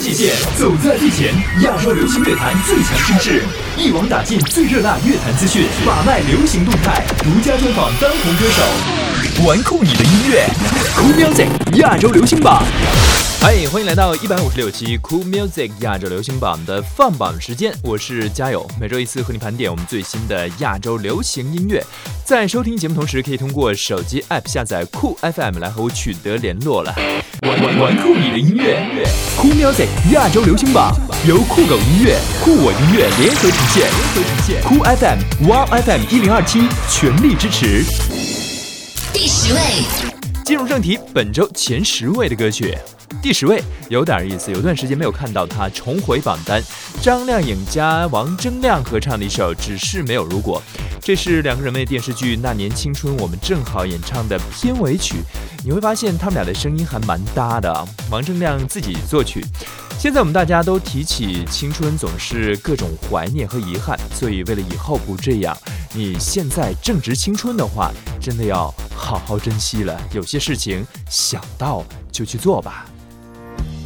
界限走在最前，亚洲流行乐坛最强声势，一网打尽最热辣乐坛资讯，把脉流行动态，独家专访当红歌手，玩酷你的音乐，Cool Music 亚洲流行榜。嗨，欢迎来到一百五十六期 Cool Music 亚洲流行榜的放榜时间，我是佳友，每周一次和你盘点我们最新的亚洲流行音乐。在收听节目同时，可以通过手机 App 下载酷 FM 来和我取得联络了。玩酷你的音乐，酷 music 亚洲流行榜由酷狗音乐、酷我音乐联合呈现，联合呈现酷 FM、Wow FM 一零二七全力支持。第十位，进入正题，本周前十位的歌曲。第十位有点意思，有段时间没有看到他重回榜单。张靓颖加王铮亮合唱的一首，只是没有如果，这是两个人为电视剧《那年青春我们正好》演唱的片尾曲。你会发现他们俩的声音还蛮搭的。啊。王铮亮自己作曲。现在我们大家都提起青春，总是各种怀念和遗憾。所以为了以后不这样，你现在正值青春的话，真的要好好珍惜了。有些事情想到就去做吧。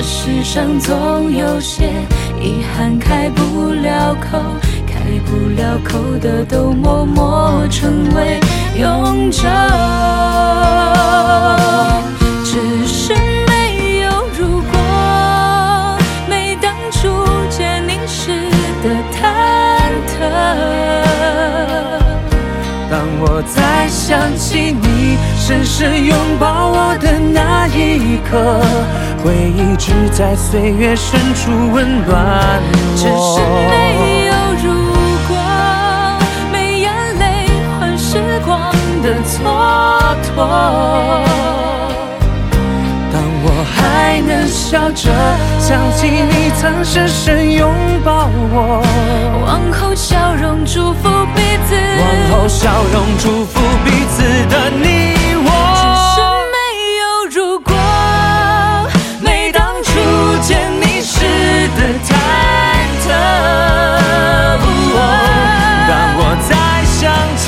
这世上总有些遗憾，开不了口，开不了口的都默默成为永久，只是。再想起你深深拥抱我的那一刻，回忆只在岁月深处温暖我。只是没有如果，没眼泪换时光的蹉跎。还能笑着想起你曾深深拥抱我，往后笑容祝福彼此，往后笑容祝福彼此的你我，只是没有如果。每当初见，你时的忐忑，当我再想。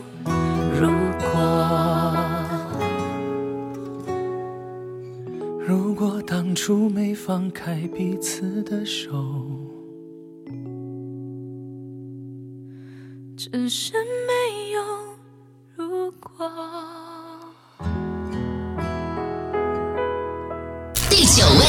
放开彼此的手，第九位，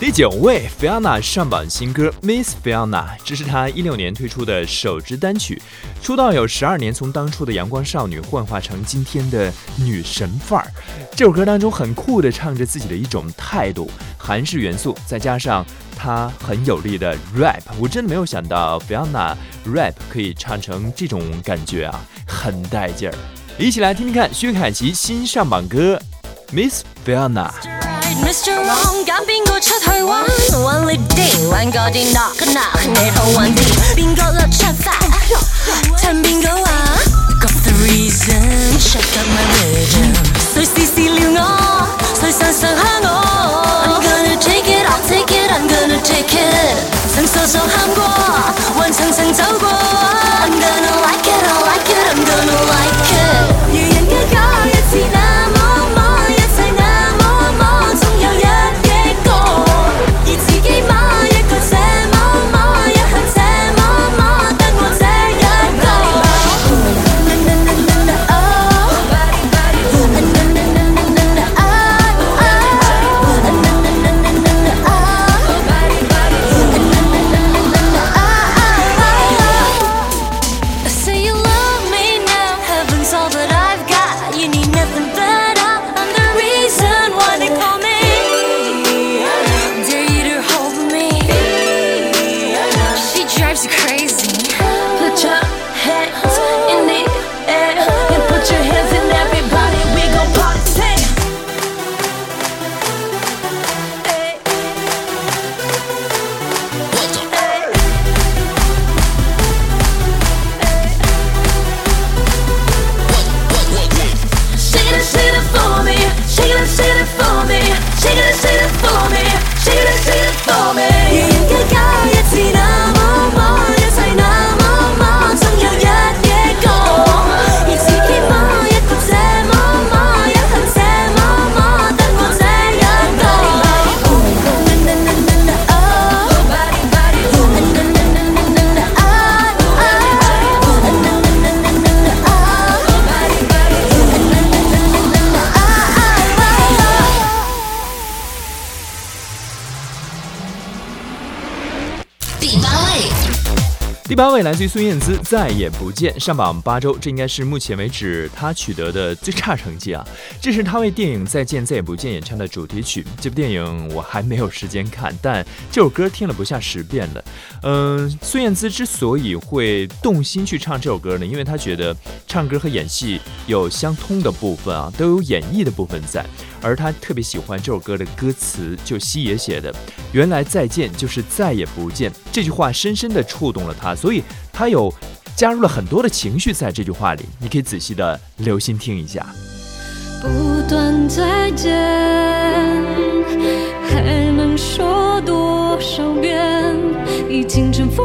第九位，f i o n a 上榜新歌《Miss Fiona》，这是她一六年推出的首支单曲。出道有十二年，从当初的阳光少女幻化成今天的女神范儿。这首歌当中很酷的唱着自己的一种态度。韩式元素，再加上他很有力的 rap，我真的没有想到 Fiona rap 可以唱成这种感觉啊，很带劲儿！一起来听听看薛凯琪新上榜歌《Miss Fiona》。谁试试撩我？谁常常虾我？I'm gonna take it, I'll take it, I'm gonna take it，曾傻傻喊过，还层层走过，I'm gonna like it, I like it, I'm gonna like it，如人家假一次那么么， 八位，来自于孙燕姿，《再也不见》上榜八周，这应该是目前为止她取得的最差成绩啊！这是她为电影《再见再也不见》演唱的主题曲。这部电影我还没有时间看，但这首歌听了不下十遍了。嗯，孙燕姿之所以会动心去唱这首歌呢，因为她觉得唱歌和演戏有相通的部分啊，都有演绎的部分在。而他特别喜欢这首歌的歌词，就西野写的。原来再见就是再也不见，这句话深深的触动了他，所以他有加入了很多的情绪在这句话里。你可以仔细的留心听一下。还能说多少遍？已经尘封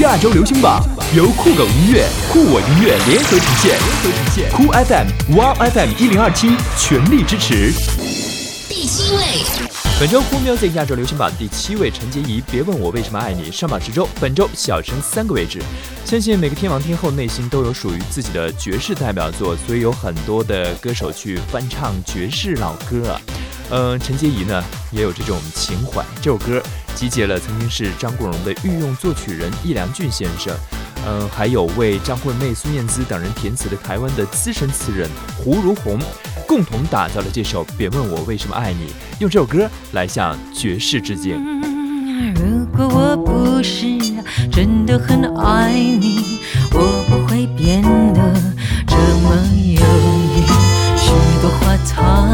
亚洲流行榜由酷狗音乐、酷我音乐联合呈现，酷 FM、Wow FM 一零二七全力支持。第七位，本周酷 music 亚洲流行榜第七位，陈洁仪。别问我为什么爱你。上榜十周，本周小升三个位置。相信每个天王天后内心都有属于自己的爵士代表作，所以有很多的歌手去翻唱爵士老歌。嗯，陈洁仪呢也有这种情怀。这首歌集结了曾经是张国荣的御用作曲人易良俊先生，嗯，还有为张惠妹、孙燕姿等人填词的台湾的资深词人胡如红，共同打造了这首《别问我为什么爱你》，用这首歌来向爵士致敬。如果我我不不是真的很爱你，会变得这么有。花藏，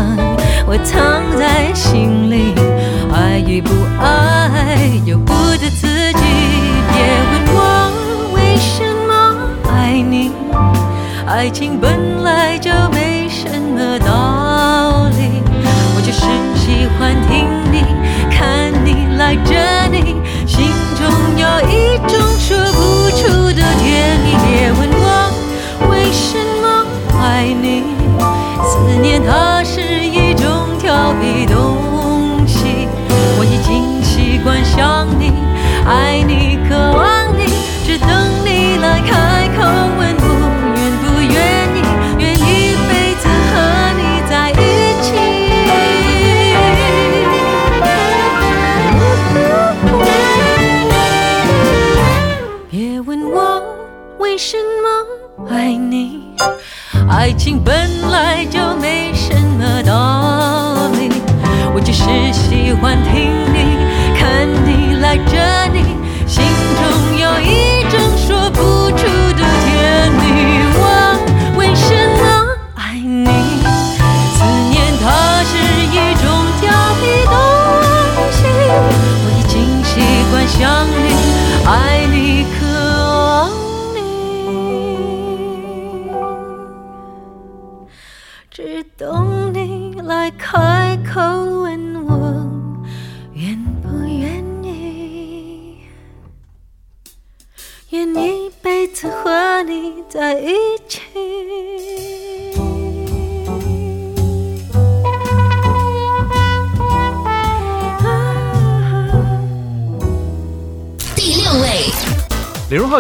我藏在心里，爱与不爱由不得自己。别问我为什么爱你，爱情本来就没什么道理。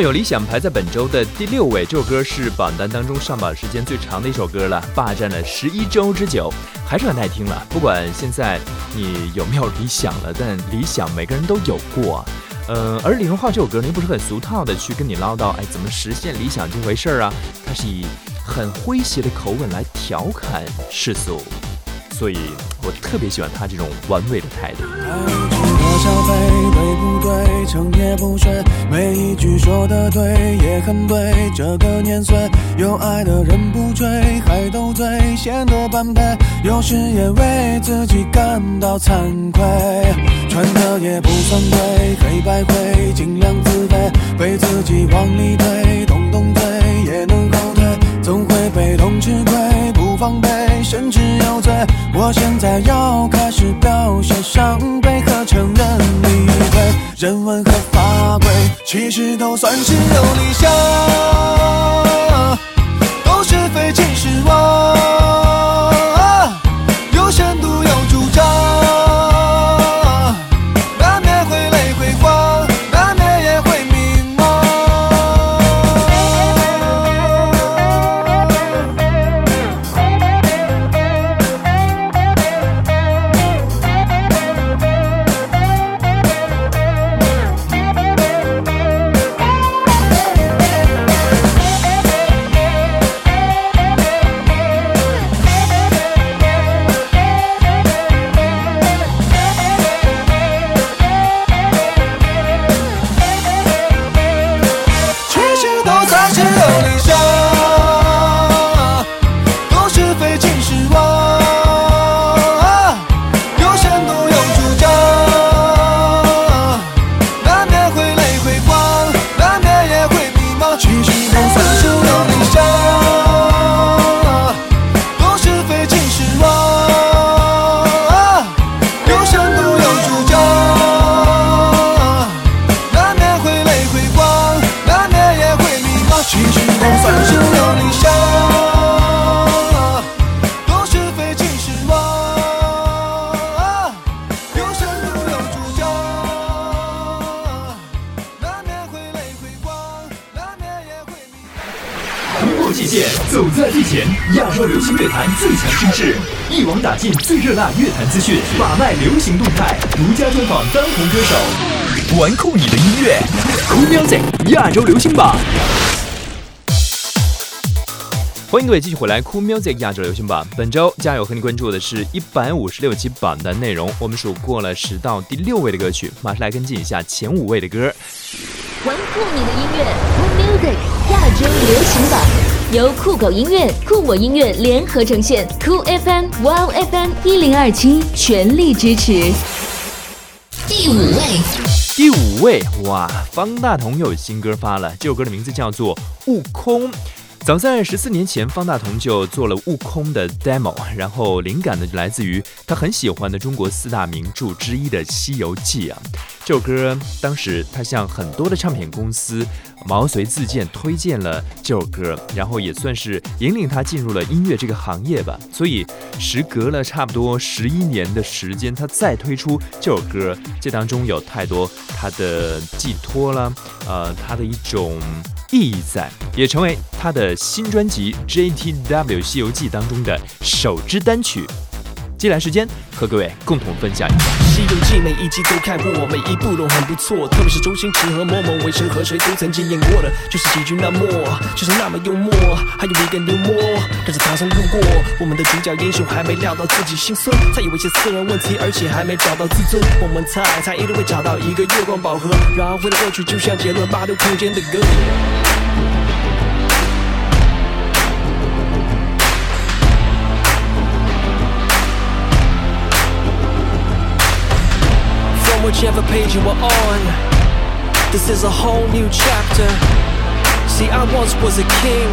有理想排在本周的第六位，这首歌是榜单当中上榜时间最长的一首歌了，霸占了十一周之久，还是很耐听了。不管现在你有没有理想了，但理想每个人都有过。嗯，而李荣浩这首歌，您不是很俗套的去跟你唠叨，哎，怎么实现理想这回事儿啊？他是以很诙谐的口吻来调侃世俗，所以我特别喜欢他这种玩味的态度。消费对不对，成也不睡，每一句说的对也很对。这个年岁，有爱的人不追，还斗嘴，显得般配。有时也为自己感到惭愧，穿的也不算贵，黑白灰，尽量自卑，被自己往里推，动动嘴也能后退，总会被动吃亏。防备，甚至有罪。我现在要开始表现伤悲和承认逆位。人文和法规，其实都算是有理想，都是非进是亡，有深度有主张。走在最前，亚洲流行乐坛最强声势，一网打尽最热辣乐坛资讯，把脉流行动态，独家专访当红歌手，玩酷你的音乐，酷 music 亚洲流行榜。欢迎各位继续回来，酷 music 亚洲流行榜。本周加油和你关注的是一百五十六期榜单内容，我们数过了十到第六位的歌曲，马上来跟进一下前五位的歌。玩酷你的音乐，酷 music 亚洲流行榜。由酷狗音乐、酷我音乐联合呈现，酷 FM、Wow FM 一零二七全力支持。第五位，第五位，哇，方大同有新歌发了，这首歌的名字叫做《悟空》。早在十四年前，方大同就做了《悟空》的 demo，然后灵感呢来自于他很喜欢的中国四大名著之一的《西游记》啊。这首歌当时他向很多的唱片公司毛遂自荐，推荐了这首歌，然后也算是引领他进入了音乐这个行业吧。所以时隔了差不多十一年的时间，他再推出这首歌，这当中有太多他的寄托了，呃，他的一种意义在，也成为他的。新专辑《JTW 西游记》当中的首支单曲，接下来时间和各位共同分享一下。西游记每一集都看过，每一部都很不错，特别是周星驰和某某、为正和谁都曾经演过的，就是喜剧那么，就是那么幽默。还有一个牛魔但是唐僧路过，我们的主角英雄还没料到自己心酸，他以为些私人问题，而且还没找到自尊。我们猜他一定会找到一个月光宝盒。然后了过去，就像杰伦八度空间的歌。whichever page you were on. This is a whole new chapter. See, I once was a king,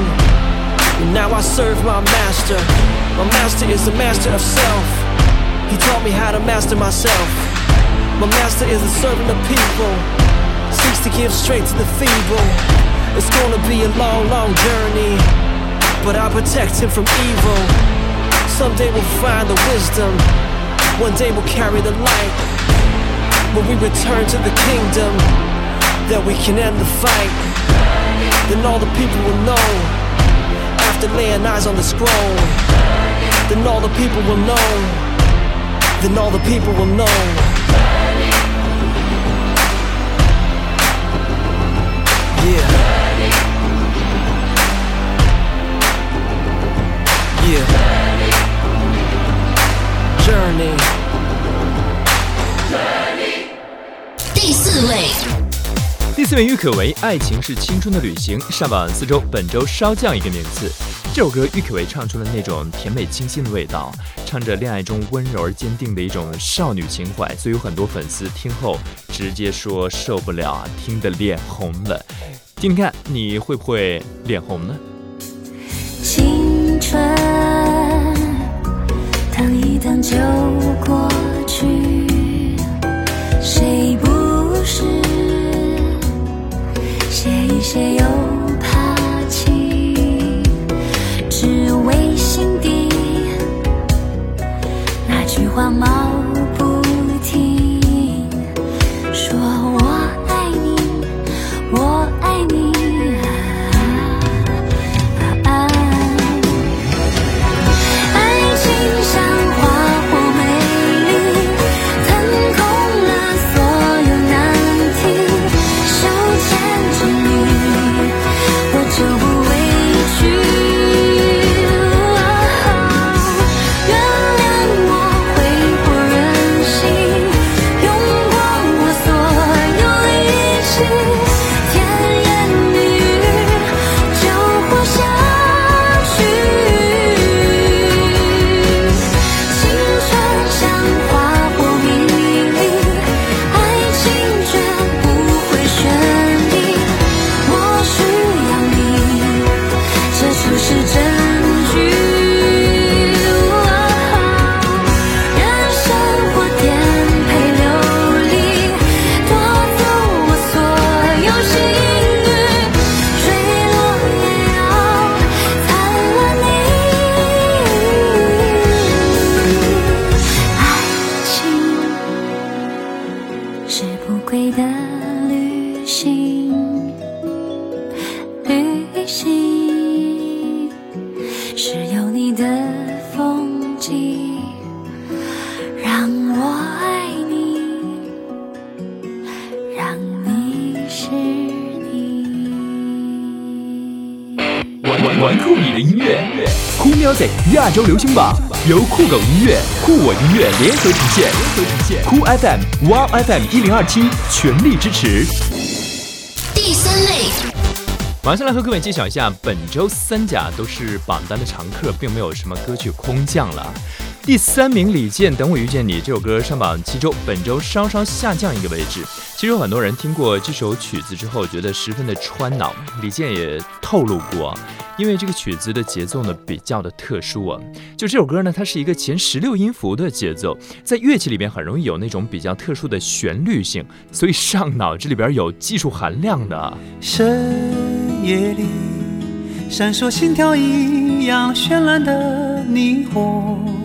and now I serve my master. My master is the master of self. He taught me how to master myself. My master is a servant of people, seeks to give strength to the feeble. It's gonna be a long, long journey, but I protect him from evil. Someday we'll find the wisdom, one day we'll carry the light. When we return to the kingdom, that we can end the fight. Then all the people will know, after laying eyes on the scroll. Then all the people will know, then all the people will know. Yeah. Yeah. Journey. 第四名郁可唯《爱情是青春的旅行》上榜四周，本周稍降一个名次。这首歌郁可唯唱出了那种甜美清新的味道，唱着恋爱中温柔而坚定的一种少女情怀，所以有很多粉丝听后直接说受不了啊，听得脸红了。今天你会不会脸红呢？青春等一等就过去。且又怕情，只为心底那句话吗？周流行榜由酷狗音乐、酷我音乐联合呈现，酷 FM、Wow FM 一零二七全力支持。第三类，马上来和各位揭晓一下本周三甲都是榜单的常客，并没有什么歌曲空降了。第三名李健，《等我遇见你》这首歌上榜七周，本周稍稍下降一个位置。其实有很多人听过这首曲子之后，觉得十分的穿脑。李健也透露过，因为这个曲子的节奏呢比较的特殊啊，就这首歌呢，它是一个前十六音符的节奏，在乐器里面很容易有那种比较特殊的旋律性，所以上脑这里边有技术含量的。深夜里，闪烁心跳一样绚烂的霓虹。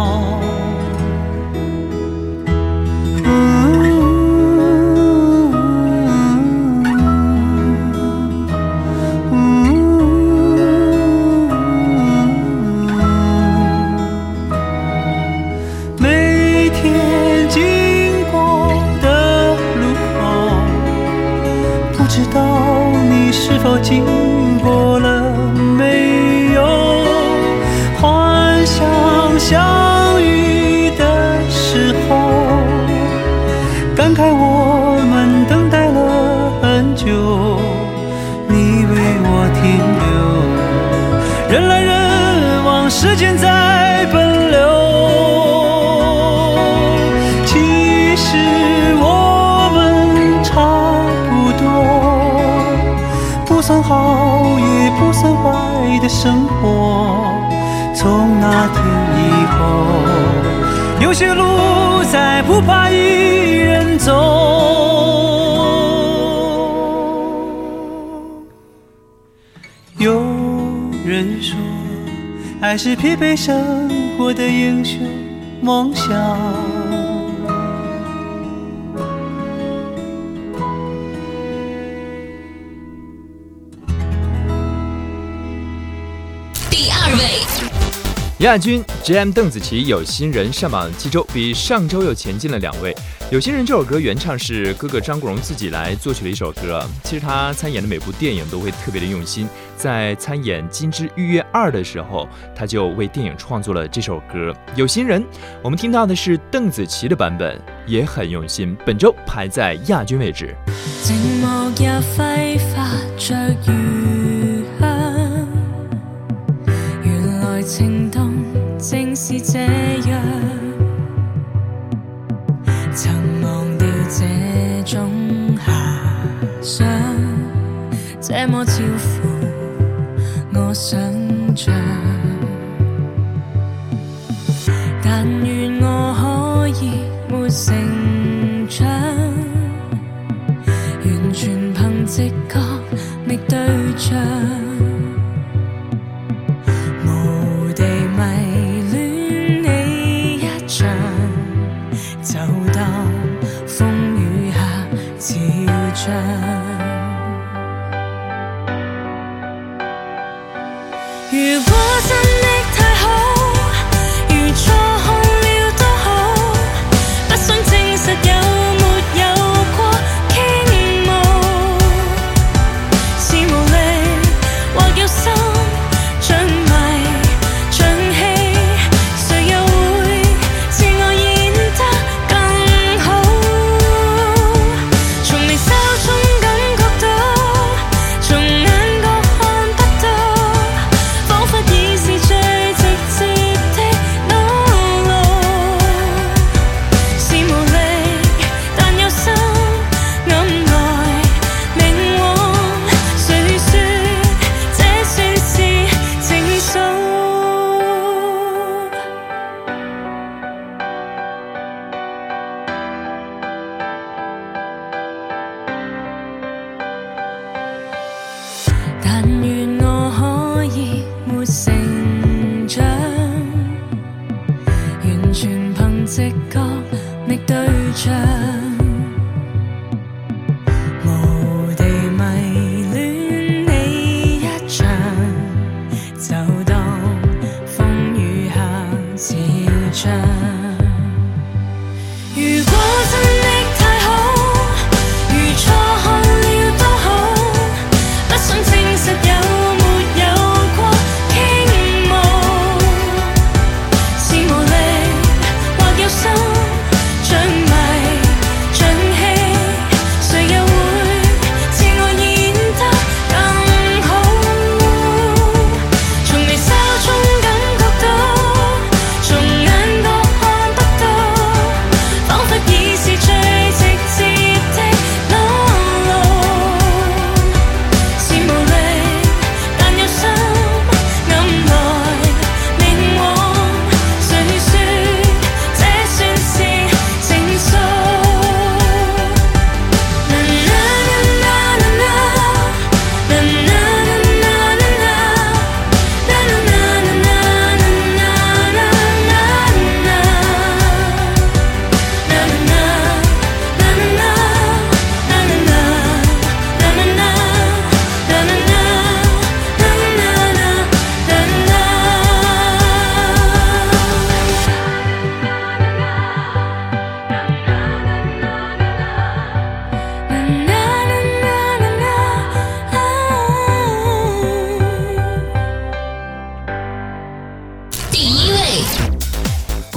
再不怕一人走。有人说，爱是疲惫生活的英雄梦想。亚军，G.M. 邓紫棋《有心人》上榜七周，比上周又前进了两位。《有心人》这首歌原唱是哥哥张国荣自己来作曲的一首歌。其实他参演的每部电影都会特别的用心，在参演《金枝玉叶二》的时候，他就为电影创作了这首歌《有心人》。我们听到的是邓紫棋的版本，也很用心。本周排在亚军位置。是这样，曾忘掉这种遐想，这么超乎我想象。但愿我可以没成长，完全凭直觉觅对象。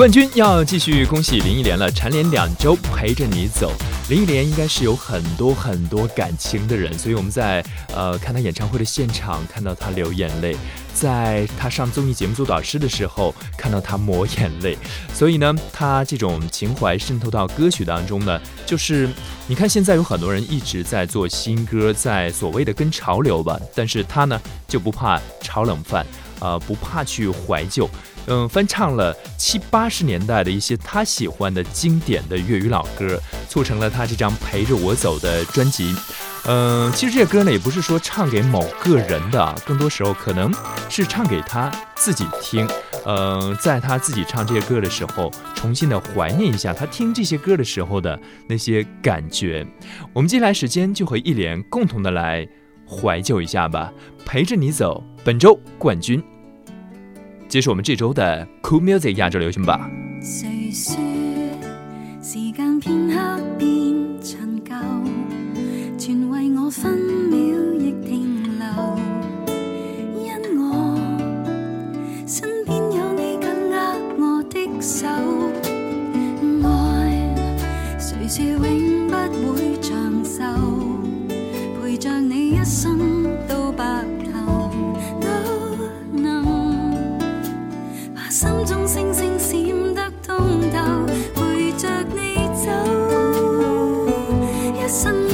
冠军要继续恭喜林忆莲了，蝉联两周陪着你走。林忆莲应该是有很多很多感情的人，所以我们在呃看他演唱会的现场看到他流眼泪，在他上综艺节目做导师的时候看到他抹眼泪，所以呢，他这种情怀渗透到歌曲当中呢，就是你看现在有很多人一直在做新歌，在所谓的跟潮流吧，但是他呢就不怕炒冷饭，呃不怕去怀旧。嗯，翻唱了七八十年代的一些他喜欢的经典的粤语老歌，促成了他这张陪着我走的专辑。嗯，其实这些歌呢，也不是说唱给某个人的啊，更多时候可能是唱给他自己听。嗯，在他自己唱这些歌的时候，重新的怀念一下他听这些歌的时候的那些感觉。我们接下来时间就和一莲共同的来怀旧一下吧。陪着你走，本周冠军。这是我们这周的 cool music 亚洲流行榜谁说时间片刻变陈旧全为我分秒亦停留因我身边有你紧握我的手爱谁说永不会长寿陪着你一生中星星闪得通透，陪着你走，一生。